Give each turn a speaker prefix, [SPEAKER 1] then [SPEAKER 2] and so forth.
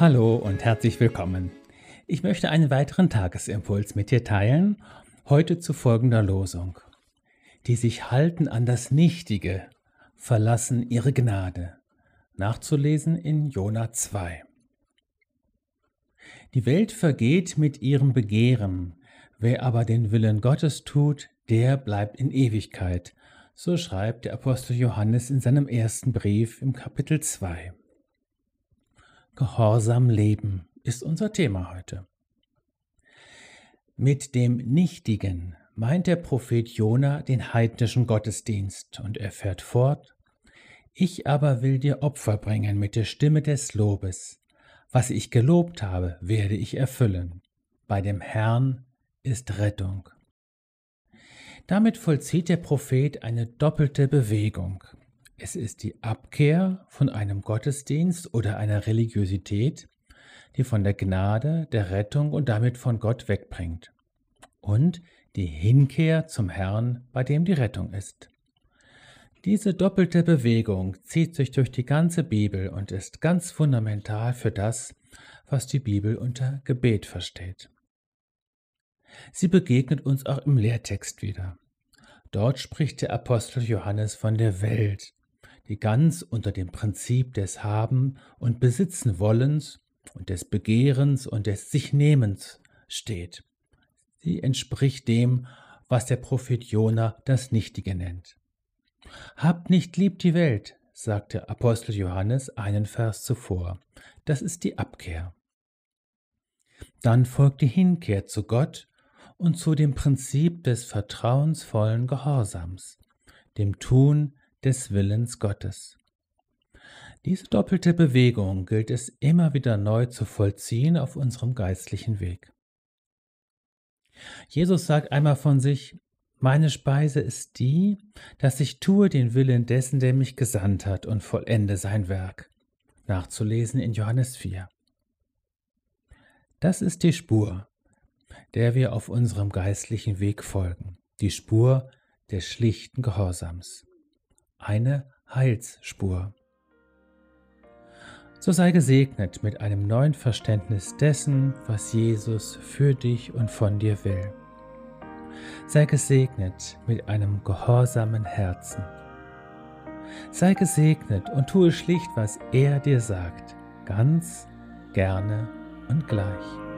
[SPEAKER 1] Hallo und herzlich willkommen. Ich möchte einen weiteren Tagesimpuls mit dir teilen, heute zu folgender Losung. Die sich halten an das Nichtige, verlassen ihre Gnade. Nachzulesen in Jona 2. Die Welt vergeht mit ihrem Begehren, wer aber den Willen Gottes tut, der bleibt in Ewigkeit. So schreibt der Apostel Johannes in seinem ersten Brief im Kapitel 2. Gehorsam leben ist unser Thema heute. Mit dem Nichtigen meint der Prophet Jona den heidnischen Gottesdienst und er fährt fort: Ich aber will dir Opfer bringen mit der Stimme des Lobes. Was ich gelobt habe, werde ich erfüllen. Bei dem Herrn ist Rettung. Damit vollzieht der Prophet eine doppelte Bewegung. Es ist die Abkehr von einem Gottesdienst oder einer Religiosität, die von der Gnade, der Rettung und damit von Gott wegbringt. Und die Hinkehr zum Herrn, bei dem die Rettung ist. Diese doppelte Bewegung zieht sich durch die ganze Bibel und ist ganz fundamental für das, was die Bibel unter Gebet versteht. Sie begegnet uns auch im Lehrtext wieder. Dort spricht der Apostel Johannes von der Welt, die ganz unter dem Prinzip des Haben und Besitzen wollens und des Begehrens und des Sichnehmens steht. Sie entspricht dem, was der Prophet Jona das Nichtige nennt. Habt nicht lieb die Welt, sagt der Apostel Johannes einen Vers zuvor. Das ist die Abkehr. Dann folgt die Hinkehr zu Gott und zu dem Prinzip des vertrauensvollen Gehorsams, dem Tun des Willens Gottes. Diese doppelte Bewegung gilt es immer wieder neu zu vollziehen auf unserem geistlichen Weg. Jesus sagt einmal von sich, meine Speise ist die, dass ich tue den Willen dessen, der mich gesandt hat und vollende sein Werk. Nachzulesen in Johannes 4. Das ist die Spur, der wir auf unserem geistlichen Weg folgen, die Spur des schlichten Gehorsams eine Heilsspur. So sei gesegnet mit einem neuen Verständnis dessen, was Jesus für dich und von dir will. Sei gesegnet mit einem gehorsamen Herzen. Sei gesegnet und tue schlicht, was er dir sagt, ganz, gerne und gleich.